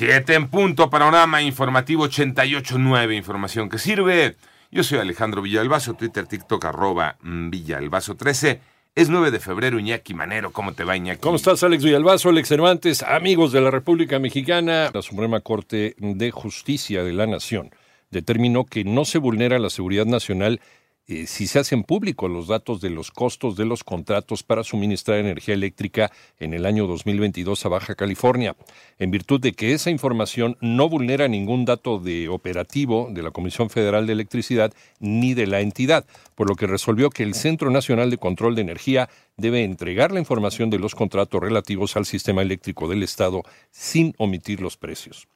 Siete en punto. Panorama informativo 88.9. Información que sirve. Yo soy Alejandro Villalbazo. Twitter, TikTok, arroba Villalbazo 13. Es 9 de febrero, Iñaki Manero. ¿Cómo te va, Iñaki? ¿Cómo estás, Alex Villalbazo, Alex Cervantes, amigos de la República Mexicana? La Suprema Corte de Justicia de la Nación determinó que no se vulnera la seguridad nacional eh, si se hacen públicos los datos de los costos de los contratos para suministrar energía eléctrica en el año 2022 a Baja California, en virtud de que esa información no vulnera ningún dato de operativo de la Comisión Federal de Electricidad ni de la entidad, por lo que resolvió que el Centro Nacional de Control de Energía debe entregar la información de los contratos relativos al sistema eléctrico del Estado sin omitir los precios.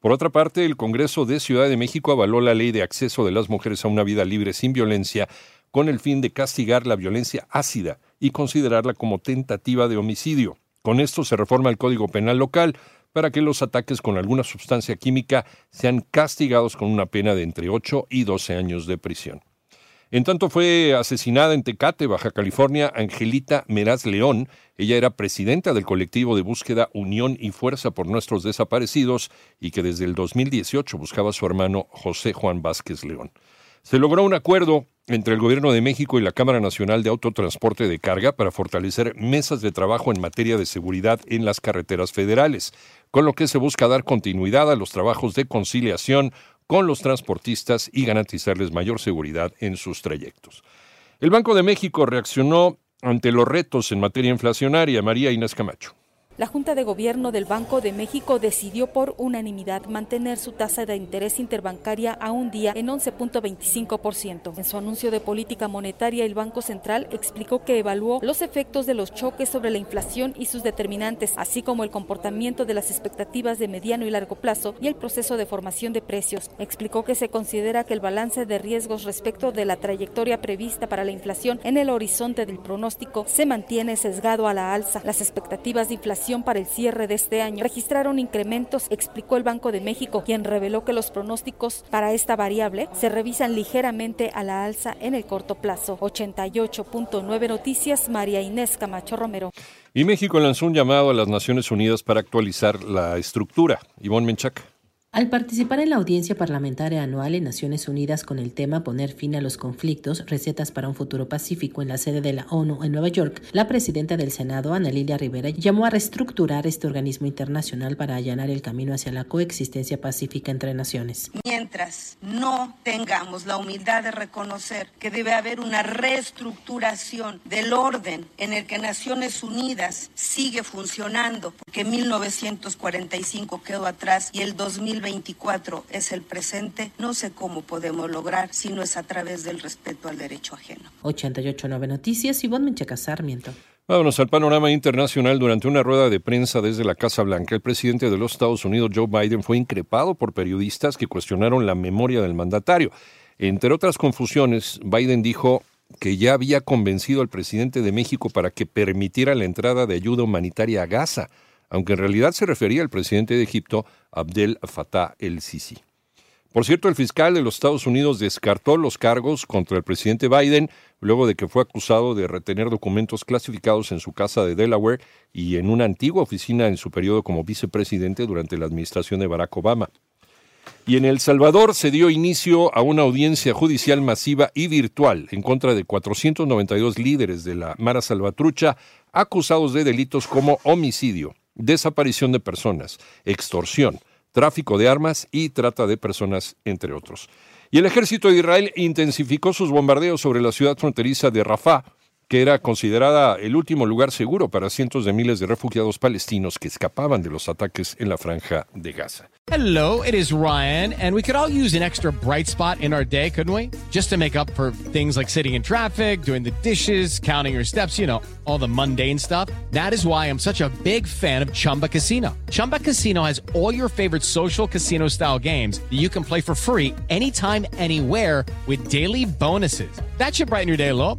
Por otra parte, el Congreso de Ciudad de México avaló la ley de acceso de las mujeres a una vida libre sin violencia con el fin de castigar la violencia ácida y considerarla como tentativa de homicidio. Con esto se reforma el Código Penal local para que los ataques con alguna sustancia química sean castigados con una pena de entre 8 y 12 años de prisión. En tanto fue asesinada en Tecate, Baja California, Angelita Meraz León. Ella era presidenta del colectivo de búsqueda Unión y Fuerza por Nuestros Desaparecidos y que desde el 2018 buscaba a su hermano José Juan Vázquez León. Se logró un acuerdo entre el Gobierno de México y la Cámara Nacional de Autotransporte de Carga para fortalecer mesas de trabajo en materia de seguridad en las carreteras federales, con lo que se busca dar continuidad a los trabajos de conciliación con los transportistas y garantizarles mayor seguridad en sus trayectos. El Banco de México reaccionó ante los retos en materia inflacionaria. María Inés Camacho. La Junta de Gobierno del Banco de México decidió por unanimidad mantener su tasa de interés interbancaria a un día en 11.25%. En su anuncio de política monetaria, el Banco Central explicó que evaluó los efectos de los choques sobre la inflación y sus determinantes, así como el comportamiento de las expectativas de mediano y largo plazo y el proceso de formación de precios. Explicó que se considera que el balance de riesgos respecto de la trayectoria prevista para la inflación en el horizonte del pronóstico se mantiene sesgado a la alza. Las expectativas de inflación para el cierre de este año registraron incrementos, explicó el Banco de México, quien reveló que los pronósticos para esta variable se revisan ligeramente a la alza en el corto plazo. 88.9 Noticias, María Inés Camacho Romero. Y México lanzó un llamado a las Naciones Unidas para actualizar la estructura. Ivonne Menchac. Al participar en la audiencia parlamentaria anual en Naciones Unidas con el tema Poner fin a los conflictos, recetas para un futuro pacífico en la sede de la ONU en Nueva York, la presidenta del Senado, Ana Lilia Rivera, llamó a reestructurar este organismo internacional para allanar el camino hacia la coexistencia pacífica entre naciones. Mientras no tengamos la humildad de reconocer que debe haber una reestructuración del orden en el que Naciones Unidas sigue funcionando, porque 1945 quedó atrás y el 2000 2024 es el presente, no sé cómo podemos lograr si no es a través del respeto al derecho ajeno. 889 Noticias, Ivonne Menchaca Sarmiento. Vámonos al panorama internacional. Durante una rueda de prensa desde la Casa Blanca, el presidente de los Estados Unidos, Joe Biden, fue increpado por periodistas que cuestionaron la memoria del mandatario. Entre otras confusiones, Biden dijo que ya había convencido al presidente de México para que permitiera la entrada de ayuda humanitaria a Gaza aunque en realidad se refería al presidente de Egipto, Abdel Fattah el-Sisi. Por cierto, el fiscal de los Estados Unidos descartó los cargos contra el presidente Biden luego de que fue acusado de retener documentos clasificados en su casa de Delaware y en una antigua oficina en su periodo como vicepresidente durante la administración de Barack Obama. Y en El Salvador se dio inicio a una audiencia judicial masiva y virtual en contra de 492 líderes de la Mara Salvatrucha acusados de delitos como homicidio, desaparición de personas, extorsión, tráfico de armas y trata de personas, entre otros. Y el ejército de Israel intensificó sus bombardeos sobre la ciudad fronteriza de Rafah que era considerada el último lugar seguro para cientos de miles de refugiados palestinos que escapaban de los ataques en la franja de Gaza. Hello, it is Ryan, and we could all use an extra bright spot in our day, couldn't we? Just to make up for things like sitting in traffic, doing the dishes, counting your steps, you know, all the mundane stuff. That is why I'm such a big fan of Chumba Casino. Chumba Casino has all your favorite social casino style games that you can play for free anytime, anywhere with daily bonuses. That should brighten your day a little.